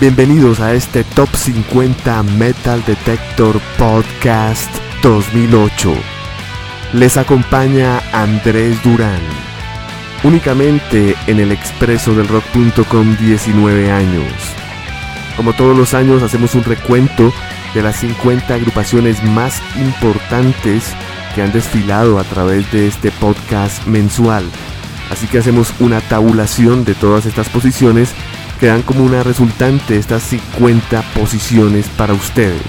Bienvenidos a este Top 50 Metal Detector Podcast 2008. Les acompaña Andrés Durán. Únicamente en el expreso del rock.com 19 años. Como todos los años hacemos un recuento de las 50 agrupaciones más importantes que han desfilado a través de este podcast mensual. Así que hacemos una tabulación de todas estas posiciones que dan como una resultante estas 50 posiciones para ustedes.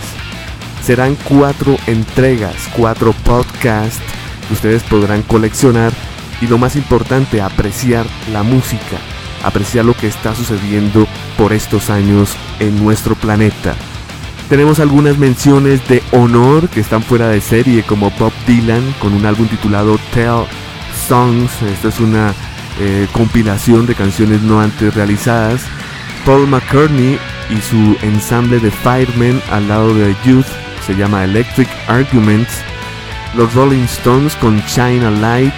Serán cuatro entregas, cuatro podcasts que ustedes podrán coleccionar y lo más importante, apreciar la música, apreciar lo que está sucediendo por estos años en nuestro planeta. Tenemos algunas menciones de honor que están fuera de serie como Bob Dylan con un álbum titulado Tell Songs. Esta es una eh, compilación de canciones no antes realizadas. Paul McCartney y su ensamble de Firemen al lado de Youth se llama Electric Arguments. Los Rolling Stones con Shine a Light,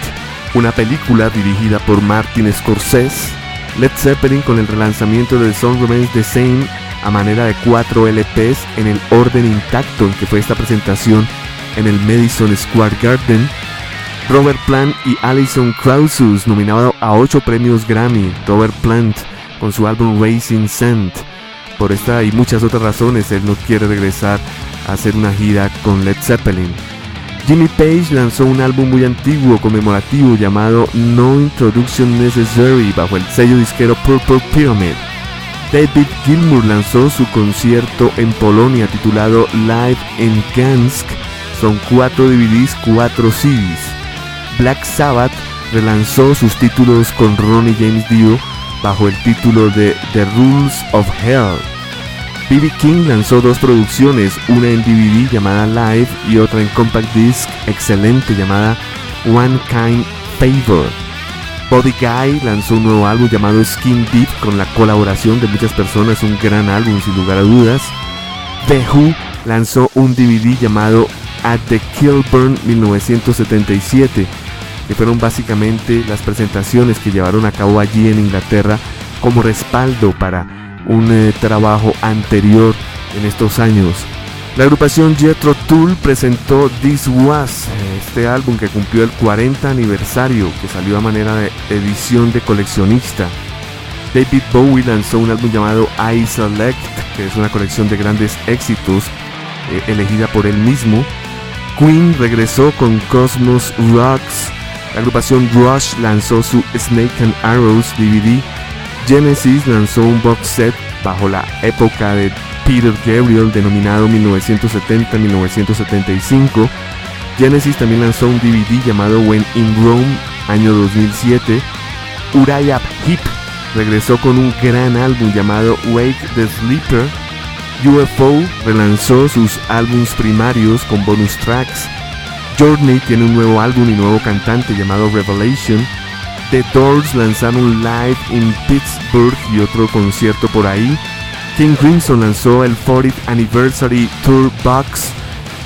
una película dirigida por Martin Scorsese. Led Zeppelin con el relanzamiento de Song Remains the Same a manera de 4 LPs en el orden intacto en que fue esta presentación en el Madison Square Garden. Robert Plant y Alison Krauss nominado a 8 premios Grammy. Robert Plant con su álbum Racing Sand. Por esta y muchas otras razones, él no quiere regresar a hacer una gira con Led Zeppelin. Jimmy Page lanzó un álbum muy antiguo conmemorativo llamado No Introduction Necessary bajo el sello disquero Purple Pyramid. David Gilmour lanzó su concierto en Polonia titulado Live in Gansk. Son cuatro DVDs, cuatro CDs. Black Sabbath relanzó sus títulos con Ronnie James Dio bajo el título de The Rules of Hell. B.B. King lanzó dos producciones, una en DVD llamada Live y otra en compact disc excelente llamada One Kind Favor. Body Guy lanzó un nuevo álbum llamado Skin Deep con la colaboración de muchas personas, un gran álbum sin lugar a dudas. The Who lanzó un DVD llamado At the Kilburn 1977 que fueron básicamente las presentaciones que llevaron a cabo allí en Inglaterra como respaldo para un eh, trabajo anterior en estos años. La agrupación Jethro Tull presentó This Was, este álbum que cumplió el 40 aniversario, que salió a manera de edición de coleccionista. David Bowie lanzó un álbum llamado I Select, que es una colección de grandes éxitos eh, elegida por él mismo. Queen regresó con Cosmos Rocks, la agrupación Rush lanzó su Snake and Arrows DVD. Genesis lanzó un box set bajo la época de Peter Gabriel denominado 1970-1975. Genesis también lanzó un DVD llamado When in Rome, año 2007. Uriah Heep regresó con un gran álbum llamado Wake the Sleeper. UFO relanzó sus álbums primarios con bonus tracks. Journey tiene un nuevo álbum y nuevo cantante llamado Revelation. The Doors lanzaron live in Pittsburgh y otro concierto por ahí. King Crimson lanzó el 40th Anniversary Tour Box.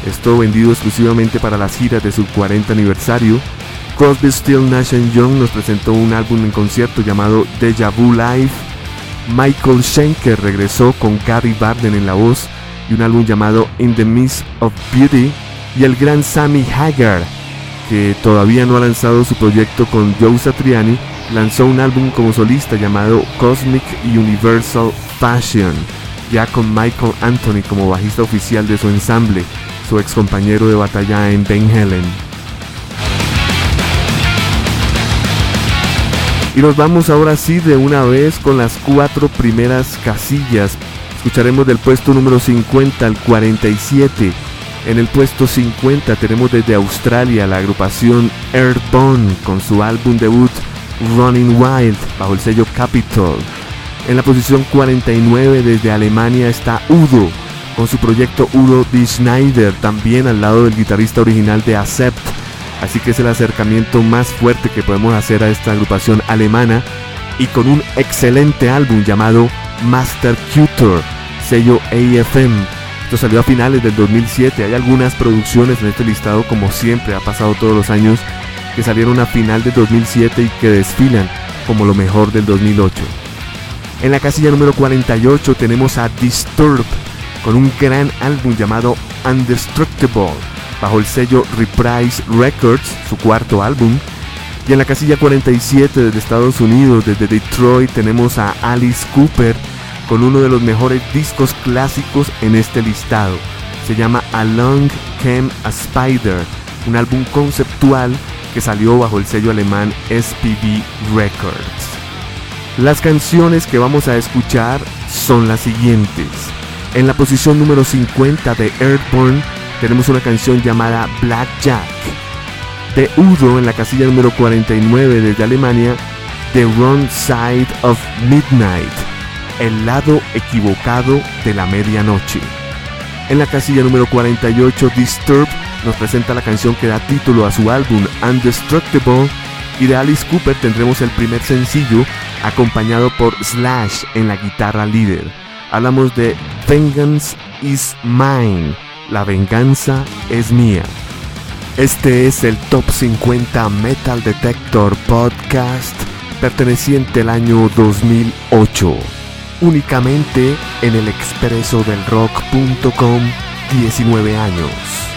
Esto vendido exclusivamente para las giras de su 40 aniversario. Crosby, Still, Nash Young nos presentó un álbum en concierto llamado Deja Vu Live. Michael Schenker regresó con Gary Barden en la voz y un álbum llamado In the Mist of Beauty y el gran Sammy Hagar, que todavía no ha lanzado su proyecto con Joe Satriani, lanzó un álbum como solista llamado Cosmic Universal Fashion, ya con Michael Anthony como bajista oficial de su ensamble, su ex compañero de batalla en Ben Helen. Y nos vamos ahora sí de una vez con las cuatro primeras casillas. Escucharemos del puesto número 50 al 47. En el puesto 50 tenemos desde Australia la agrupación Earthbound con su álbum debut Running Wild bajo el sello Capitol. En la posición 49 desde Alemania está Udo con su proyecto Udo D. Schneider también al lado del guitarrista original de Accept. Así que es el acercamiento más fuerte que podemos hacer a esta agrupación alemana y con un excelente álbum llamado Master Cutor, sello AFM esto salió a finales del 2007. Hay algunas producciones en este listado, como siempre ha pasado todos los años, que salieron a final del 2007 y que desfilan como lo mejor del 2008. En la casilla número 48 tenemos a Disturb con un gran álbum llamado Undestructible bajo el sello Reprise Records, su cuarto álbum. Y en la casilla 47 desde Estados Unidos, desde Detroit, tenemos a Alice Cooper con uno de los mejores discos clásicos en este listado. Se llama Along Came a Spider, un álbum conceptual que salió bajo el sello alemán SPV Records. Las canciones que vamos a escuchar son las siguientes. En la posición número 50 de Earthborn tenemos una canción llamada Black Jack. De Udo en la casilla número 49 desde Alemania, The Wrong Side of Midnight, el lado equivocado de la medianoche. En la casilla número 48, Disturbed nos presenta la canción que da título a su álbum Undestructible y de Alice Cooper tendremos el primer sencillo acompañado por Slash en la guitarra líder. Hablamos de Vengeance is Mine la venganza es mía. Este es el Top 50 Metal Detector Podcast perteneciente al año 2008. Únicamente en el expreso del rock.com 19 años.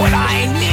50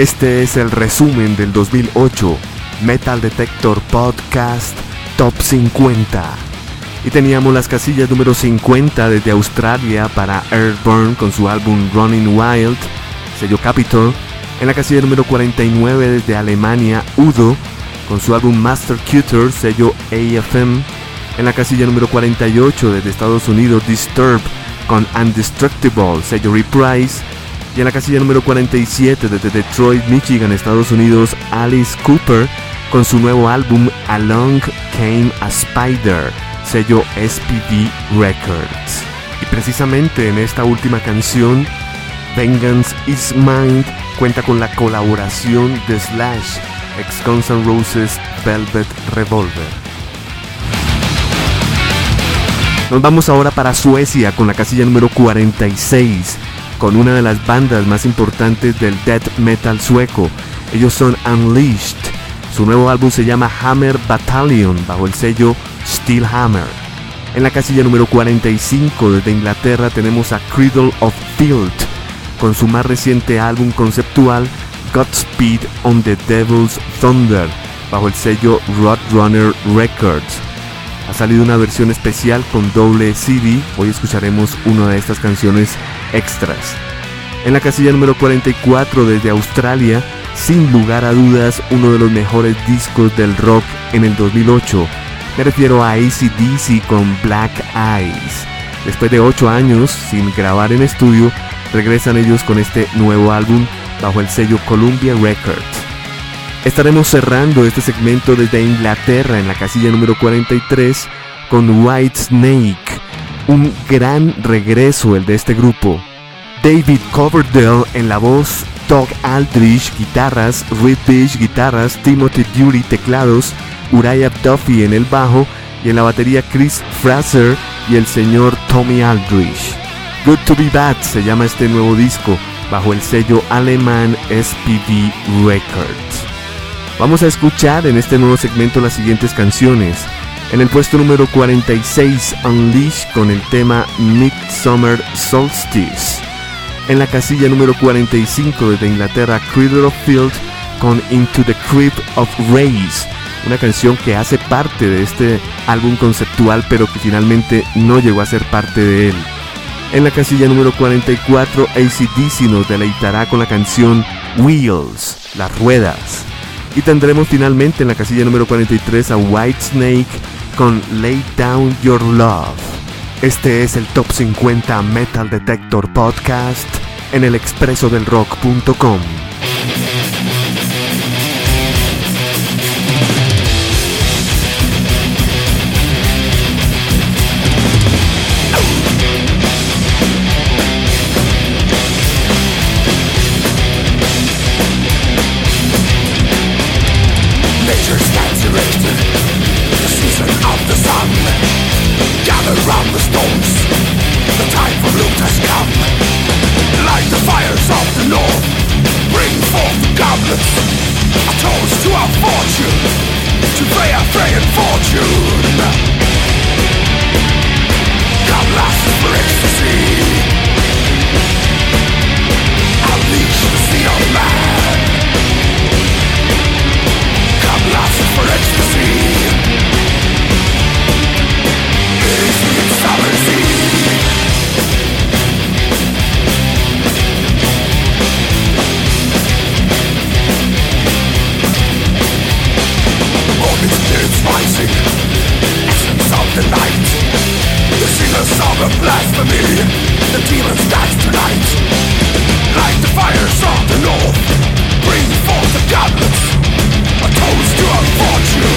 Este es el resumen del 2008 Metal Detector Podcast Top 50. Y teníamos las casillas número 50 desde Australia para Earthburn con su álbum Running Wild, sello Capitol en la casilla número 49 desde Alemania, Udo, con su álbum Master Cutter, sello AFM. En la casilla número 48 desde Estados Unidos, Disturb, con Undestructible, sello Reprise. Y en la casilla número 47 desde Detroit, Michigan, Estados Unidos, Alice Cooper, con su nuevo álbum Along Came a Spider, sello SPD Records. Y precisamente en esta última canción, Vengeance is Mine cuenta con la colaboración de Slash, ex Guns N' Roses Velvet Revolver. Nos vamos ahora para Suecia con la casilla número 46, con una de las bandas más importantes del death metal sueco. Ellos son Unleashed. Su nuevo álbum se llama Hammer Battalion bajo el sello Steel Hammer. En la casilla número 45 desde Inglaterra tenemos a Cradle of Field con su más reciente álbum conceptual Godspeed on the Devil's Thunder bajo el sello Roadrunner Records. Ha salido una versión especial con doble CD, hoy escucharemos una de estas canciones extras. En la casilla número 44 desde Australia, sin lugar a dudas uno de los mejores discos del rock en el 2008. Me refiero a ACDC con Black Eyes. Después de 8 años sin grabar en estudio, regresan ellos con este nuevo álbum bajo el sello Columbia Records. Estaremos cerrando este segmento desde Inglaterra en la casilla número 43 con White Snake, un gran regreso el de este grupo. David Coverdale en la voz, Doug Aldrich guitarras, Reed Beach guitarras, Timothy Dury teclados, Uriah Duffy en el bajo y en la batería Chris Fraser y el señor Tommy Aldrich. Good to Be Bad se llama este nuevo disco bajo el sello alemán SPV Records. Vamos a escuchar en este nuevo segmento las siguientes canciones. En el puesto número 46, Unleash con el tema Midsummer Solstice. En la casilla número 45 de Inglaterra, Cradle of Field con Into the Crypt of Rays, una canción que hace parte de este álbum conceptual pero que finalmente no llegó a ser parte de él. En la casilla número 44, ACDC nos deleitará con la canción Wheels, las ruedas. Y tendremos finalmente en la casilla número 43 a Whitesnake con Lay Down Your Love. Este es el Top 50 Metal Detector Podcast en el expresodelrock.com. The demon starts tonight the fires from the north. Bring forth the goblins A toast to our fortune.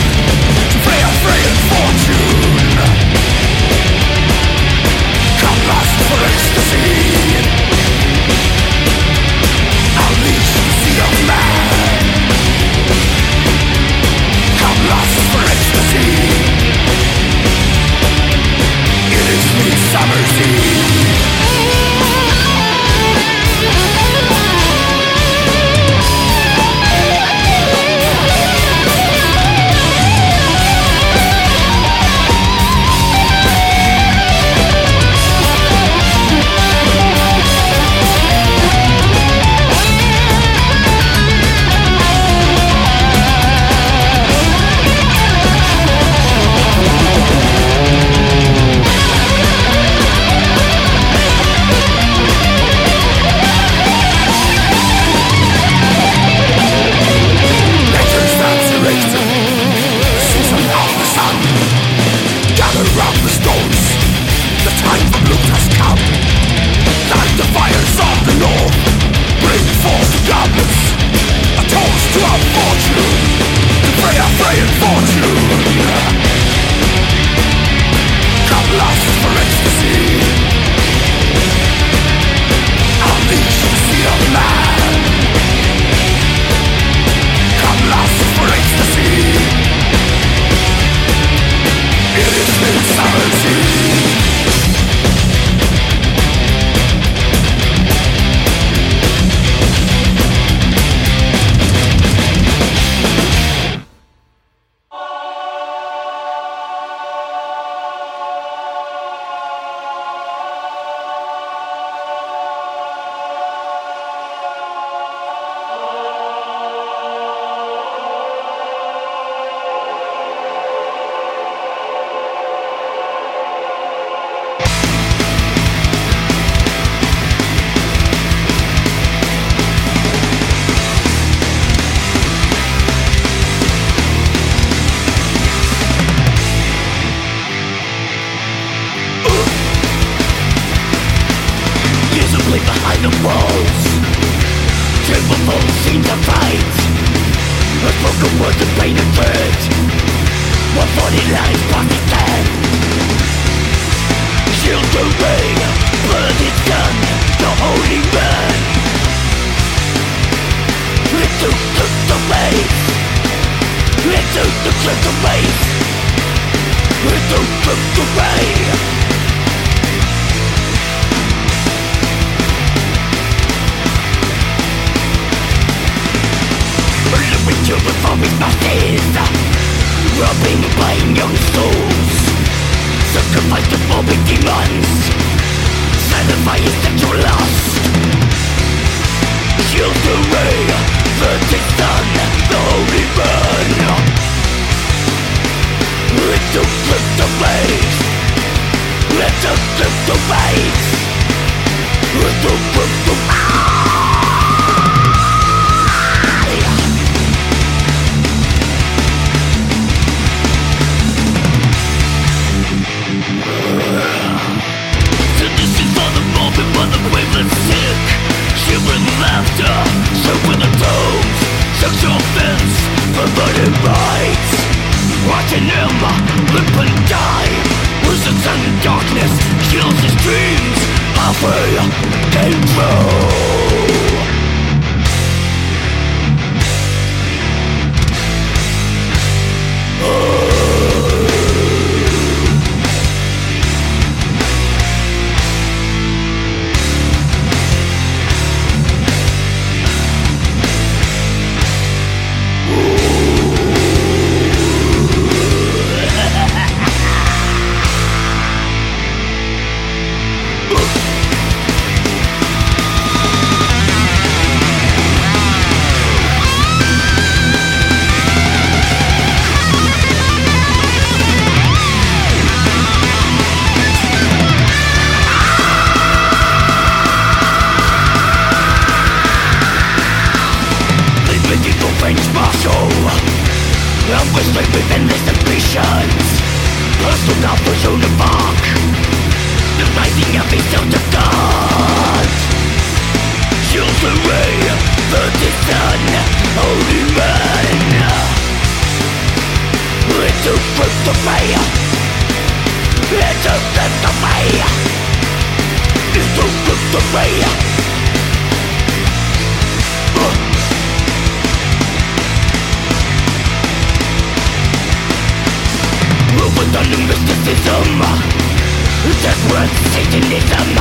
Satanism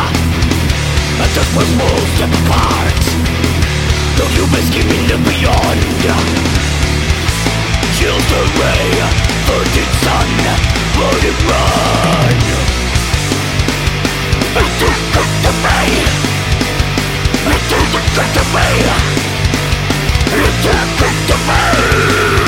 A desperate move to part The human scheme in the beyond Shield the ray, virgin sun, burn and run Into the domain Into the domain Into the domain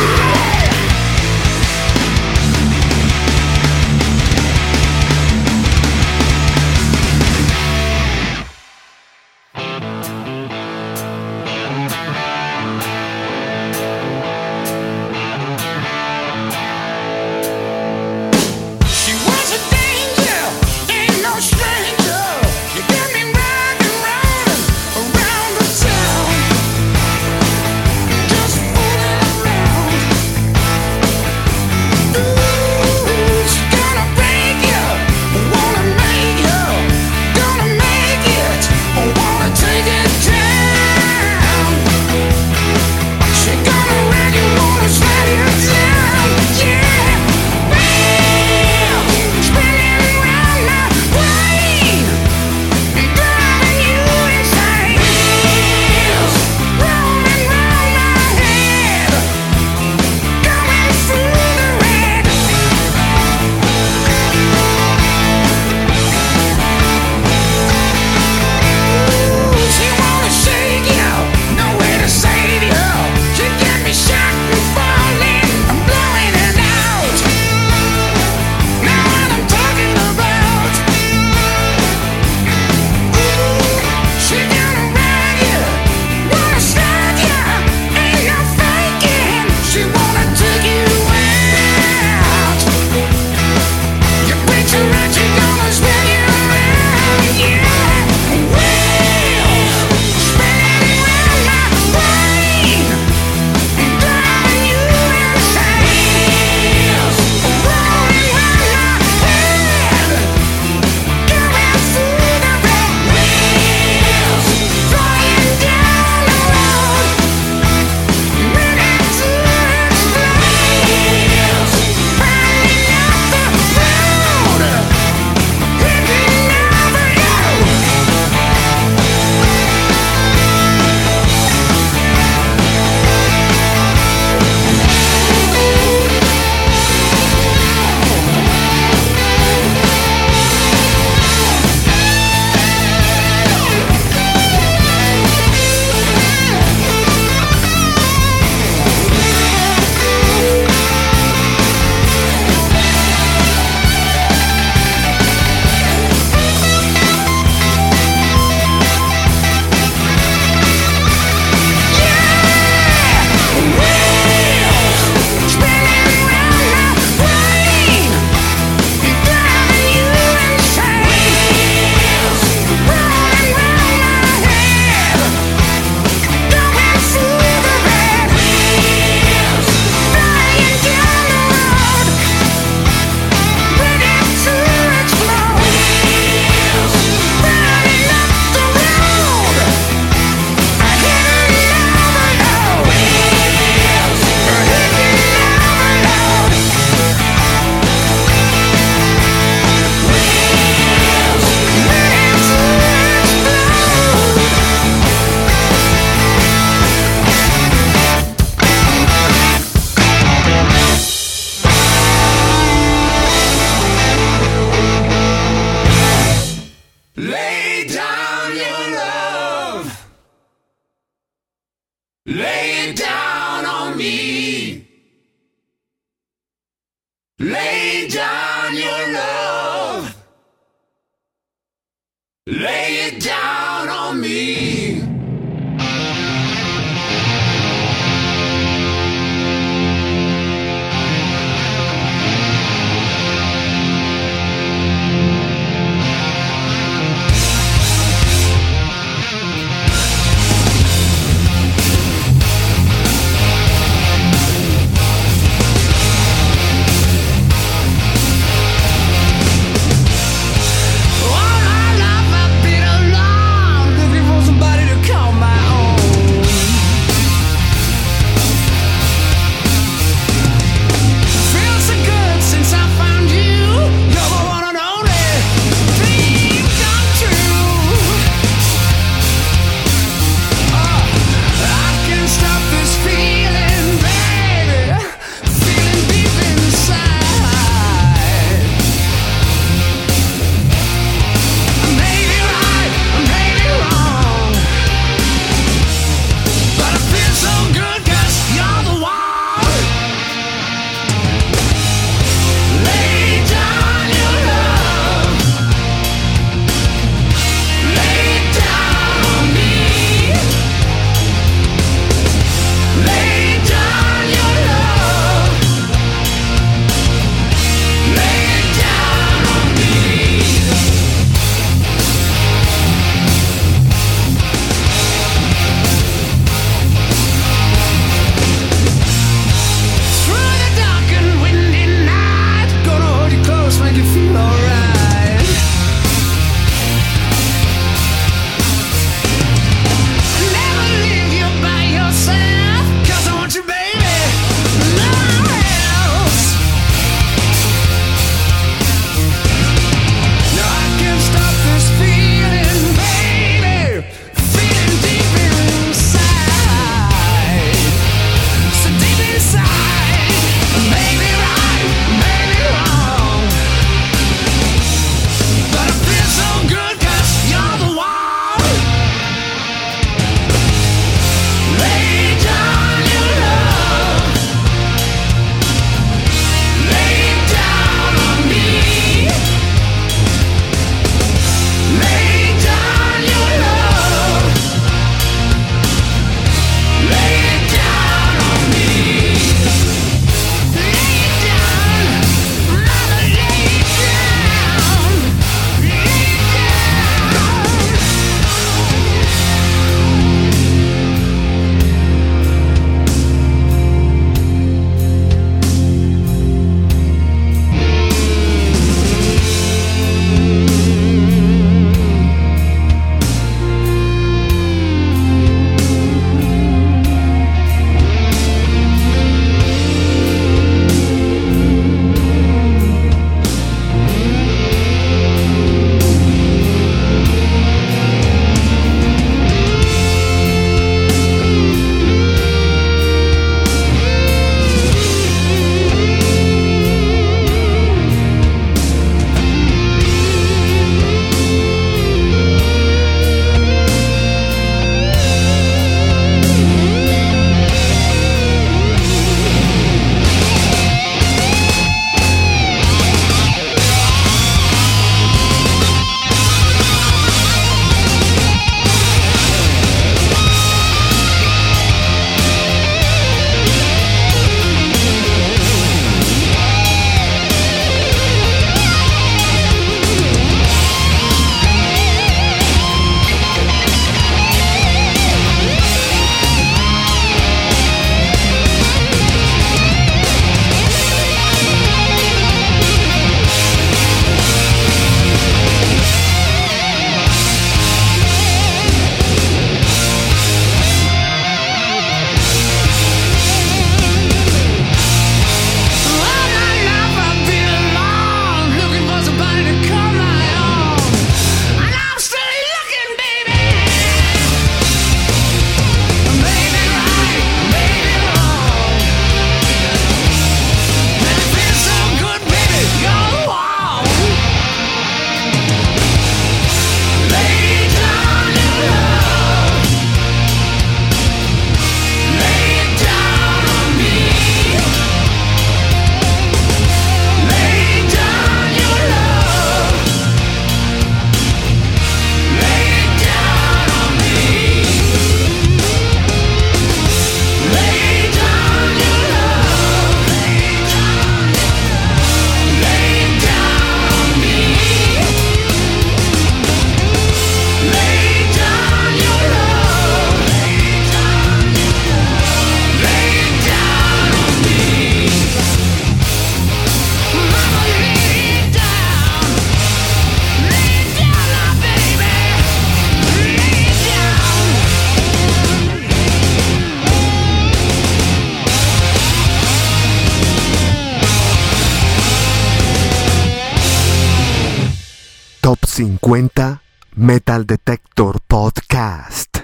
50 Metal Detector Podcast.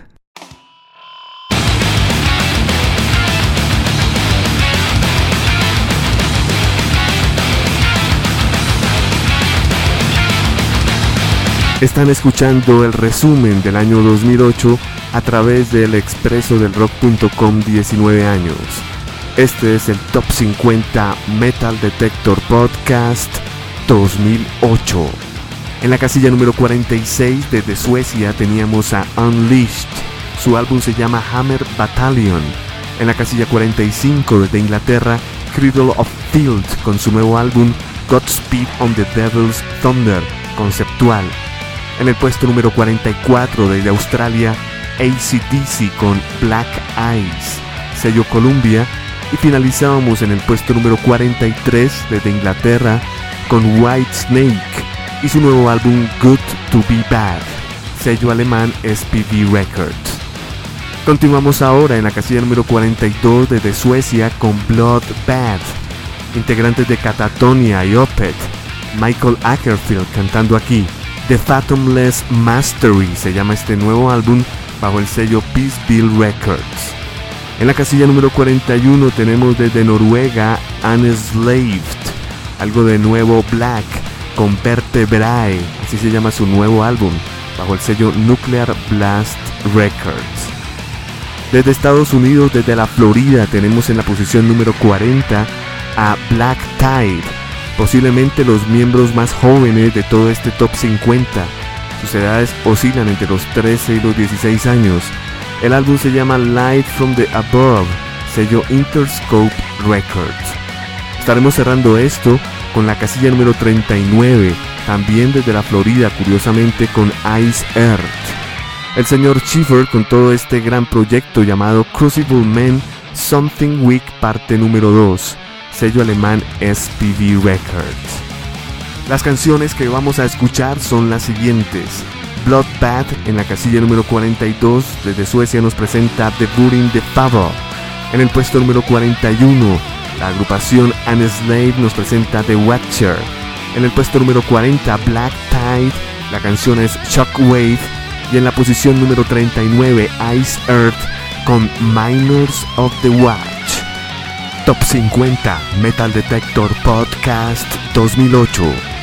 Están escuchando el resumen del año 2008 a través del expreso del rock.com 19 años. Este es el Top 50 Metal Detector Podcast 2008. En la casilla número 46 desde Suecia teníamos a Unleashed. Su álbum se llama Hammer Battalion. En la casilla 45 desde Inglaterra, Cradle of Field con su nuevo álbum Godspeed on the Devil's Thunder, conceptual. En el puesto número 44 desde Australia, ACDC con Black Eyes, sello Columbia. Y finalizábamos en el puesto número 43 desde Inglaterra con White Snake y su nuevo álbum Good to Be Bad, sello alemán SPV Records. Continuamos ahora en la casilla número 42 desde Suecia con Blood Bad, integrantes de Catatonia y Opeth, Michael Ackerfield cantando aquí. The Fathomless Mastery se llama este nuevo álbum bajo el sello Peaceville Records. En la casilla número 41 tenemos desde Noruega Unslaved, algo de nuevo Black con Vertebrae, así se llama su nuevo álbum, bajo el sello Nuclear Blast Records. Desde Estados Unidos, desde la Florida, tenemos en la posición número 40 a Black Tide, posiblemente los miembros más jóvenes de todo este top 50. Sus edades oscilan entre los 13 y los 16 años. El álbum se llama Light from the Above, sello Interscope Records. Estaremos cerrando esto con la casilla número 39, también desde la Florida, curiosamente con Ice Earth. El señor Schiffer con todo este gran proyecto llamado Crucible Men Something Week parte número 2, sello alemán SPV Records. Las canciones que vamos a escuchar son las siguientes. Bloodbath en la casilla número 42 desde Suecia nos presenta The Budding the Fable. En el puesto número 41 la agrupación Slave nos presenta The Watcher. En el puesto número 40 Black Tide, la canción es Shockwave. Y en la posición número 39 Ice Earth con Miners of the Watch. Top 50 Metal Detector Podcast 2008.